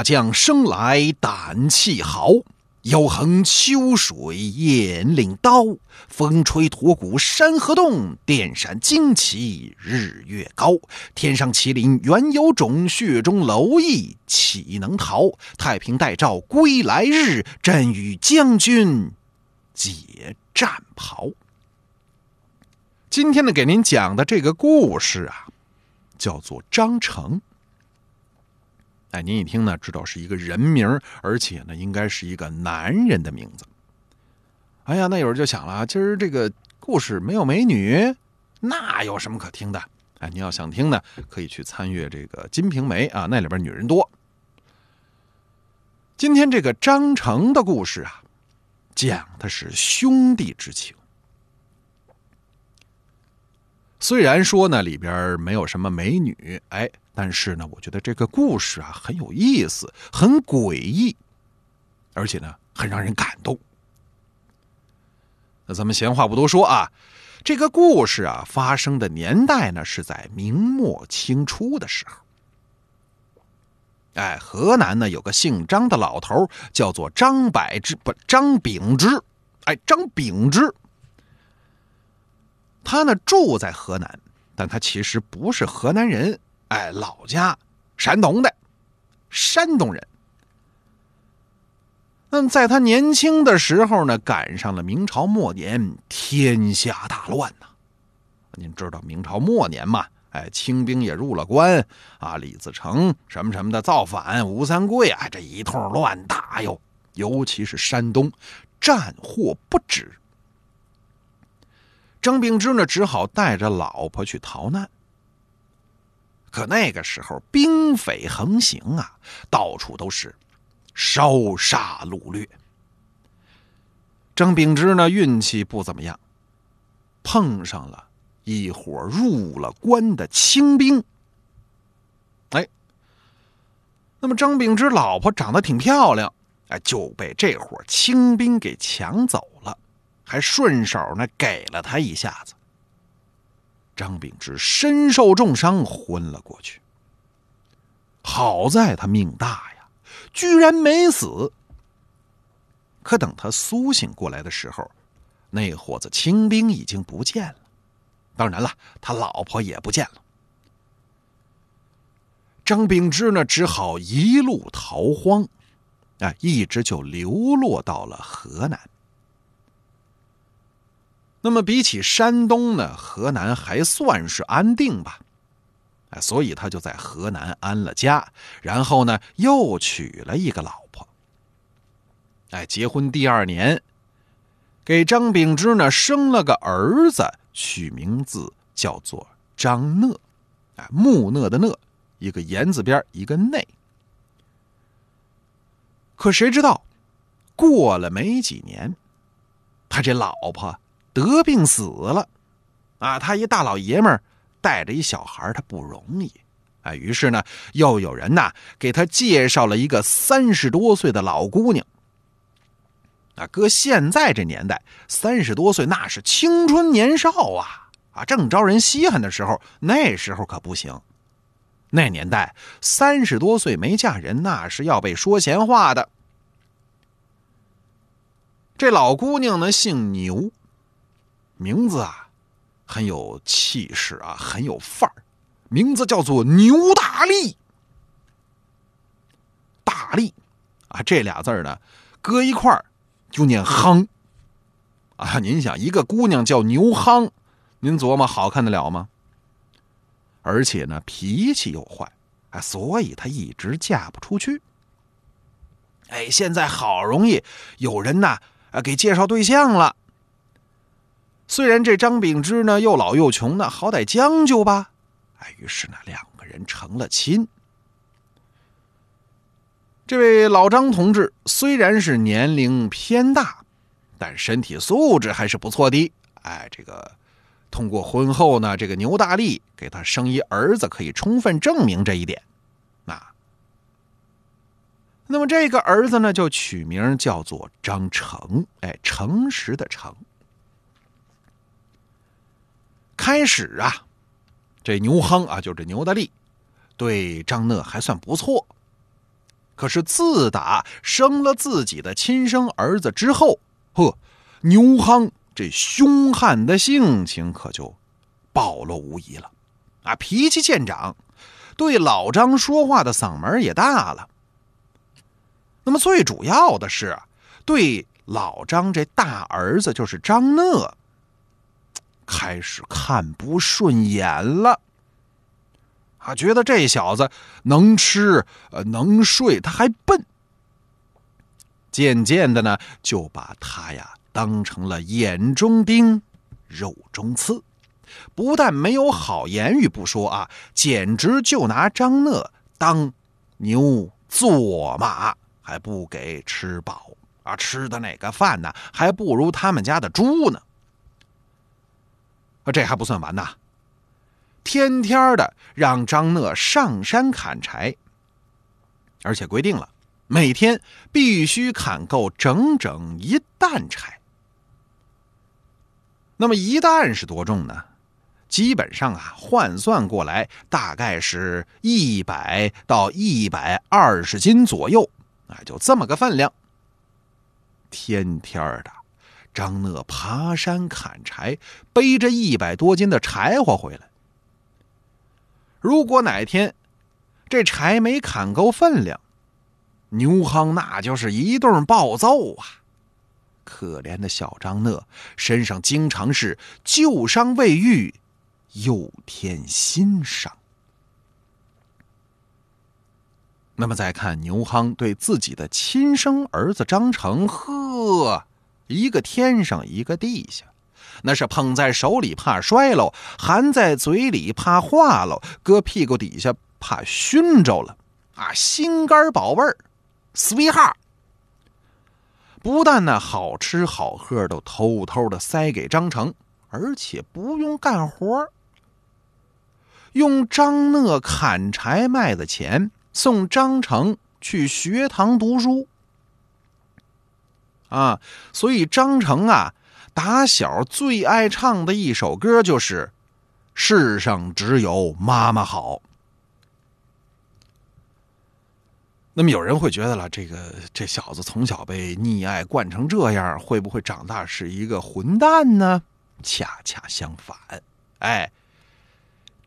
大将生来胆气豪，腰横秋水雁翎刀，风吹驼骨山河动，电闪旌旗日月高。天上麒麟原有种，血中蝼蚁岂能逃？太平待诏归来日，朕与将军解战袍。今天呢，给您讲的这个故事啊，叫做张成。哎，您一听呢，知道是一个人名，而且呢，应该是一个男人的名字。哎呀，那有人就想了，今儿这个故事没有美女，那有什么可听的？哎，您要想听呢，可以去参阅这个《金瓶梅》啊，那里边女人多。今天这个张成的故事啊，讲的是兄弟之情。虽然说呢，里边没有什么美女，哎，但是呢，我觉得这个故事啊很有意思，很诡异，而且呢，很让人感动。那咱们闲话不多说啊，这个故事啊发生的年代呢是在明末清初的时候。哎，河南呢有个姓张的老头，叫做张柏芝，不，张秉之。哎，张秉之。他呢住在河南，但他其实不是河南人，哎，老家山东的，山东人。那在他年轻的时候呢，赶上了明朝末年天下大乱呐。您知道明朝末年嘛？哎，清兵也入了关啊，李自成什么什么的造反，吴三桂啊，这一通乱打哟，尤其是山东，战祸不止。张秉之呢，只好带着老婆去逃难。可那个时候兵匪横行啊，到处都是烧杀掳掠。张秉之呢，运气不怎么样，碰上了一伙入了关的清兵。哎，那么张秉之老婆长得挺漂亮，哎，就被这伙清兵给抢走了。还顺手呢，给了他一下子。张秉之身受重伤，昏了过去。好在他命大呀，居然没死。可等他苏醒过来的时候，那伙子清兵已经不见了，当然了，他老婆也不见了。张秉之呢，只好一路逃荒，啊，一直就流落到了河南。那么比起山东呢，河南还算是安定吧，哎，所以他就在河南安了家，然后呢又娶了一个老婆。哎，结婚第二年，给张秉之呢生了个儿子，取名字叫做张讷，哎，木讷的讷，一个言字边一个内。可谁知道，过了没几年，他这老婆。得病死了，啊，他一大老爷们儿带着一小孩他不容易，啊，于是呢，又有人呐给他介绍了一个三十多岁的老姑娘。啊，搁现在这年代，三十多岁那是青春年少啊，啊，正招人稀罕的时候。那时候可不行，那年代三十多岁没嫁人，那是要被说闲话的。这老姑娘呢，姓牛。名字啊，很有气势啊，很有范儿。名字叫做牛大力，大力啊，这俩字呢，搁一块儿就念夯啊。您想，一个姑娘叫牛夯，您琢磨好看得了吗？而且呢，脾气又坏，哎，所以她一直嫁不出去。哎，现在好容易有人呐，啊，给介绍对象了。虽然这张秉之呢又老又穷呢，好歹将就吧。哎，于是呢两个人成了亲。这位老张同志虽然是年龄偏大，但身体素质还是不错的。哎，这个通过婚后呢，这个牛大力给他生一儿子，可以充分证明这一点。那，那么这个儿子呢，就取名叫做张诚。哎，诚实的诚。开始啊，这牛夯啊，就这牛大力，对张讷还算不错。可是自打生了自己的亲生儿子之后，呵，牛夯这凶悍的性情可就暴露无遗了，啊，脾气见长，对老张说话的嗓门也大了。那么最主要的是，对老张这大儿子就是张讷，开始看不顺眼了。啊，觉得这小子能吃，呃，能睡，他还笨。渐渐的呢，就把他呀当成了眼中钉、肉中刺，不但没有好言语不说啊，简直就拿张乐当牛做马，还不给吃饱啊！吃的那个饭呢，还不如他们家的猪呢。这还不算完呐。天天的让张讷上山砍柴，而且规定了每天必须砍够整整一担柴。那么一担是多重呢？基本上啊，换算过来大概是一百到一百二十斤左右，啊，就这么个分量。天天的，张讷爬山砍柴，背着一百多斤的柴火回来。如果哪天这柴没砍够分量，牛夯那就是一顿暴揍啊！可怜的小张讷身上经常是旧伤未愈，又添新伤。那么再看牛夯对自己的亲生儿子张成，呵，一个天上一个地下。那是捧在手里怕摔喽，含在嘴里怕化喽，搁屁股底下怕熏着了，啊，心肝宝贝儿，sweet heart。不但呢好吃好喝都偷偷的塞给张成，而且不用干活用张讷砍柴卖的钱送张成去学堂读书，啊，所以张成啊。打小最爱唱的一首歌就是“世上只有妈妈好”。那么有人会觉得了，这个这小子从小被溺爱惯成这样，会不会长大是一个混蛋呢？恰恰相反，哎，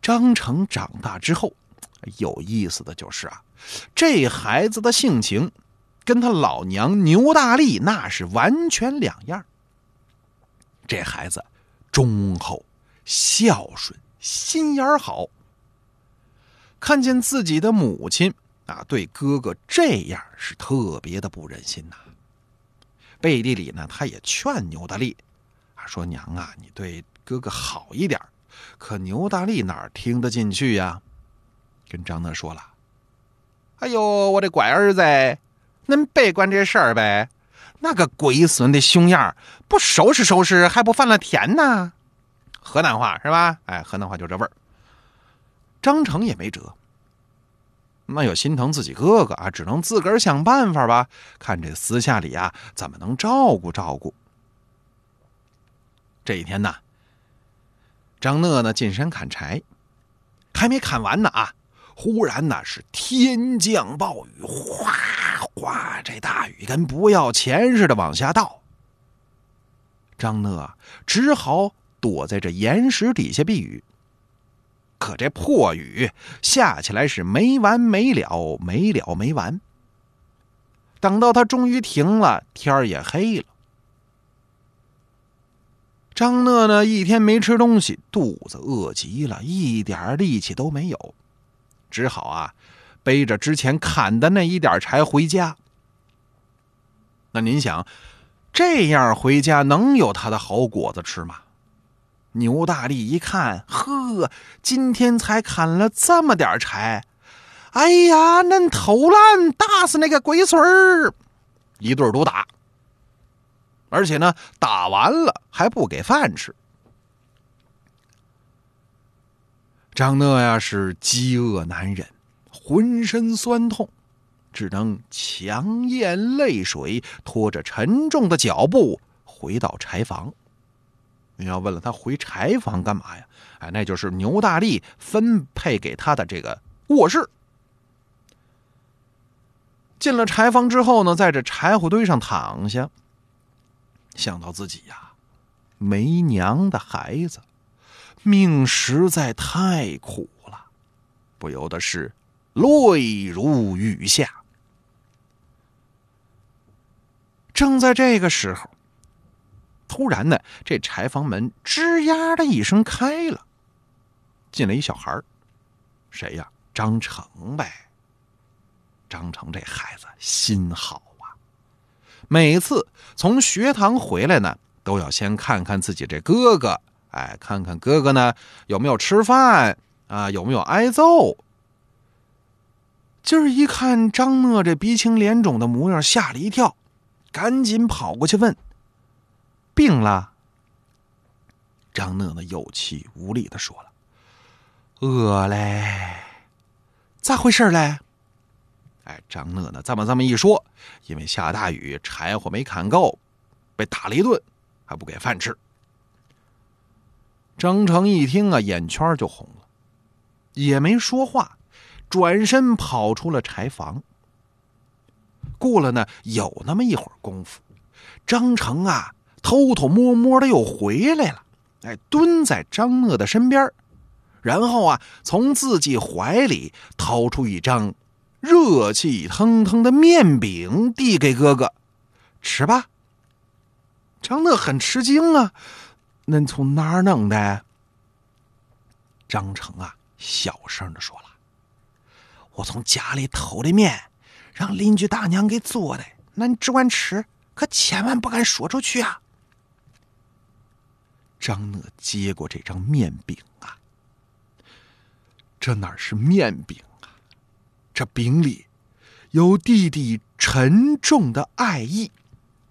张成长大之后，有意思的就是啊，这孩子的性情跟他老娘牛大力那是完全两样。这孩子忠厚、孝顺、心眼好。看见自己的母亲啊，对哥哥这样是特别的不忍心呐。背地里呢，他也劝牛大力啊，说：“娘啊，你对哥哥好一点。”可牛大力哪听得进去呀？跟张讷说了：“哎呦，我的乖儿子，恁别管这事儿呗。”那个龟孙的熊样不收拾收拾还不犯了天呐？河南话是吧？哎，河南话就这味儿。张成也没辙，那又心疼自己哥哥啊，只能自个儿想办法吧。看这私下里啊，怎么能照顾照顾？这一天呢，张讷呢进山砍柴，还没砍完呢啊。忽然呢，是天降暴雨，哗哇，这大雨跟不要钱似的往下倒。张讷只好躲在这岩石底下避雨。可这破雨下起来是没完没了，没了没完。等到他终于停了，天儿也黑了。张讷呢，一天没吃东西，肚子饿极了，一点力气都没有。只好啊，背着之前砍的那一点柴回家。那您想，这样回家能有他的好果子吃吗？牛大力一看，呵，今天才砍了这么点柴，哎呀，恁偷懒，打死那个龟孙儿！一顿毒打，而且呢，打完了还不给饭吃。张讷呀是饥饿难忍，浑身酸痛，只能强咽泪水，拖着沉重的脚步回到柴房。你要问了，他回柴房干嘛呀？哎，那就是牛大力分配给他的这个卧室。进了柴房之后呢，在这柴火堆上躺下，想到自己呀没娘的孩子，命实在太苦了，不由得是泪如雨下。正在这个时候，突然呢，这柴房门吱呀的一声开了，进来一小孩谁呀？张成呗。张成这孩子心好啊，每次从学堂回来呢，都要先看看自己这哥哥，哎，看看哥哥呢有没有吃饭啊，有没有挨揍。今儿一看张讷这鼻青脸肿的模样，吓了一跳，赶紧跑过去问：“病了？”张讷呢有气无力的说了：“饿嘞，咋回事嘞？”哎，张讷呢？这么这么一说，因为下大雨，柴火没砍够，被打了一顿，还不给饭吃。张成一听啊，眼圈就红了，也没说话，转身跑出了柴房。过了呢，有那么一会儿功夫，张成啊，偷偷摸摸的又回来了，哎，蹲在张乐的身边，然后啊，从自己怀里掏出一张。热气腾腾的面饼递给哥哥，吃吧。张乐很吃惊啊，恁从哪儿弄的？张成啊，小声的说了：“我从家里偷的面，让邻居大娘给做的。那你只管吃，可千万不敢说出去啊。”张乐接过这张面饼啊，这哪是面饼啊？这饼里有弟弟沉重的爱意，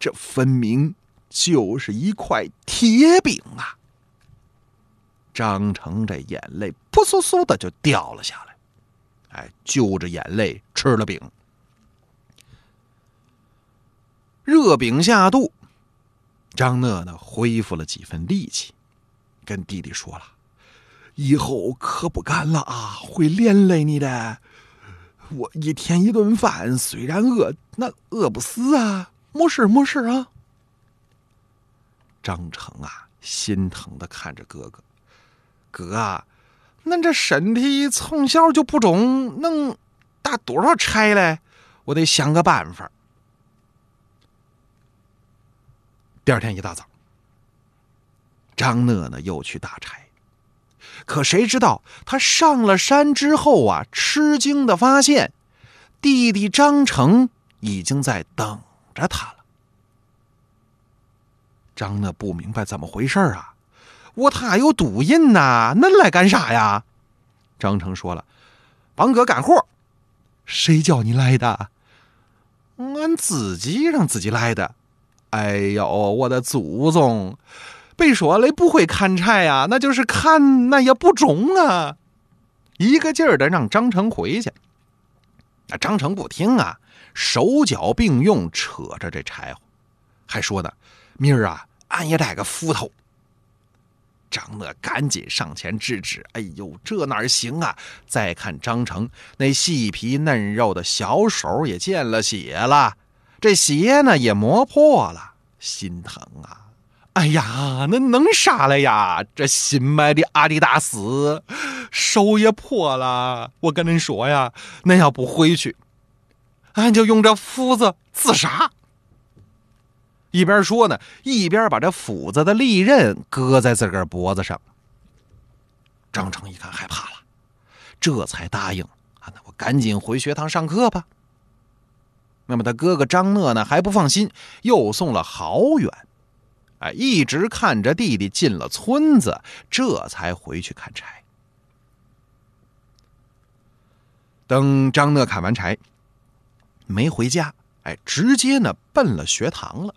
这分明就是一块铁饼啊！张成这眼泪扑簌簌的就掉了下来，哎，就着眼泪吃了饼。热饼下肚，张讷呢恢复了几分力气，跟弟弟说了：“以后可不敢了啊，会连累你的。”我一天一顿饭，虽然饿，那饿不死啊！没事没事啊。张成啊，心疼的看着哥哥，哥啊，恁这身体从小就不中，能打多少柴嘞？我得想个办法。第二天一大早，张讷呢又去打柴。可谁知道他上了山之后啊，吃惊的发现，弟弟张成已经在等着他了。张讷不明白怎么回事啊，我他有赌印呐，恁来干啥呀？张成说了，帮哥干活。谁叫你来的？俺自己让自己来的。哎呦，我的祖宗！被说了不会砍柴呀，那就是砍，那也不中啊！一个劲儿的让张成回去，那张成不听啊，手脚并用扯着这柴火，还说呢：“明儿啊，俺也带个斧头。”张乐赶紧上前制止：“哎呦，这哪行啊！再看张成那细皮嫩肉的小手也见了血了，这鞋呢也磨破了，心疼啊！”哎呀，那能啥了呀？这新买的阿迪达斯，手也破了。我跟恁说呀，恁要不回去，俺就用这斧子自杀。一边说呢，一边把这斧子的利刃搁在自个儿脖子上。张成一看害怕了，这才答应啊，那我赶紧回学堂上课吧。那么他哥哥张讷呢，还不放心，又送了好远。哎，一直看着弟弟进了村子，这才回去砍柴。等张讷砍完柴，没回家，哎，直接呢奔了学堂了。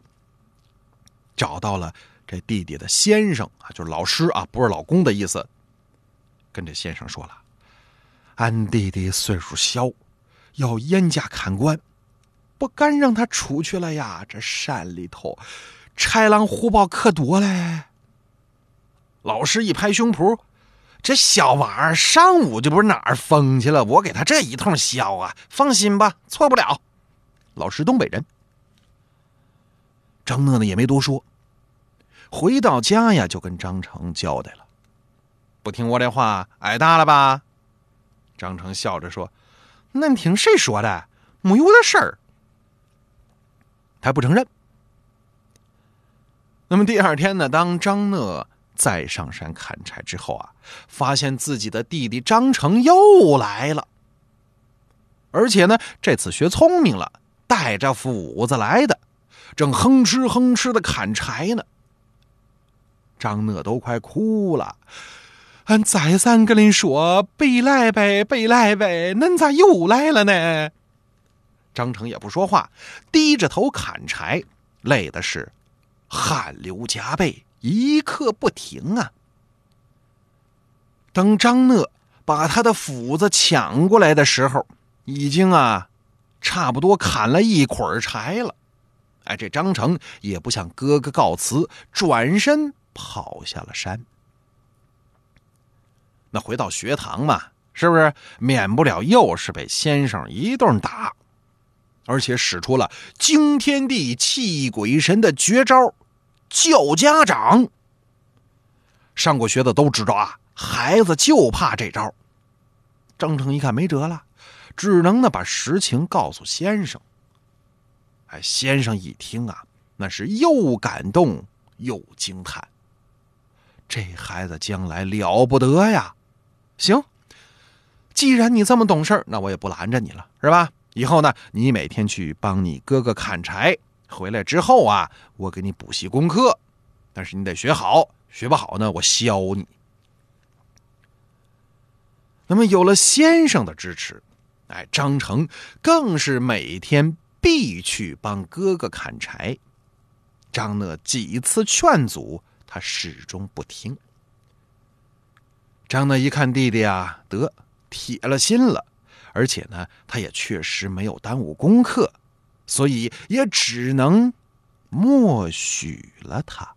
找到了这弟弟的先生啊，就是老师啊，不是老公的意思。跟这先生说了，俺弟弟岁数小，要严加看管，不敢让他出去了呀。这山里头。豺狼虎豹可多嘞！老师一拍胸脯：“这小娃儿上午就不是哪儿疯去了？我给他这一通削啊！放心吧，错不了。”老师东北人。张讷呢也没多说，回到家呀就跟张成交代了：“不听我的话，挨打了吧？”张成笑着说：“恁听谁说的？没有的事儿。”他不承认。那么第二天呢，当张讷再上山砍柴之后啊，发现自己的弟弟张成又来了，而且呢，这次学聪明了，带着斧子来的，正哼哧哼哧的砍柴呢。张讷都快哭了，俺再三跟您说，别来呗，别来呗，恁咋又来了呢？张成也不说话，低着头砍柴，累的是汗流浃背。一刻不停啊！等张讷把他的斧子抢过来的时候，已经啊，差不多砍了一捆柴了。哎，这张成也不向哥哥告辞，转身跑下了山。那回到学堂嘛，是不是免不了又是被先生一顿打，而且使出了惊天地泣鬼神的绝招？叫家长，上过学的都知道啊，孩子就怕这招。张成一看没辙了，只能呢把实情告诉先生。哎，先生一听啊，那是又感动又惊叹。这孩子将来了不得呀！行，既然你这么懂事那我也不拦着你了，是吧？以后呢，你每天去帮你哥哥砍柴。回来之后啊，我给你补习功课，但是你得学好，学不好呢，我削你。那么有了先生的支持，哎，张成更是每天必去帮哥哥砍柴。张讷几次劝阻，他始终不听。张讷一看弟弟啊，得铁了心了，而且呢，他也确实没有耽误功课。所以也只能默许了他。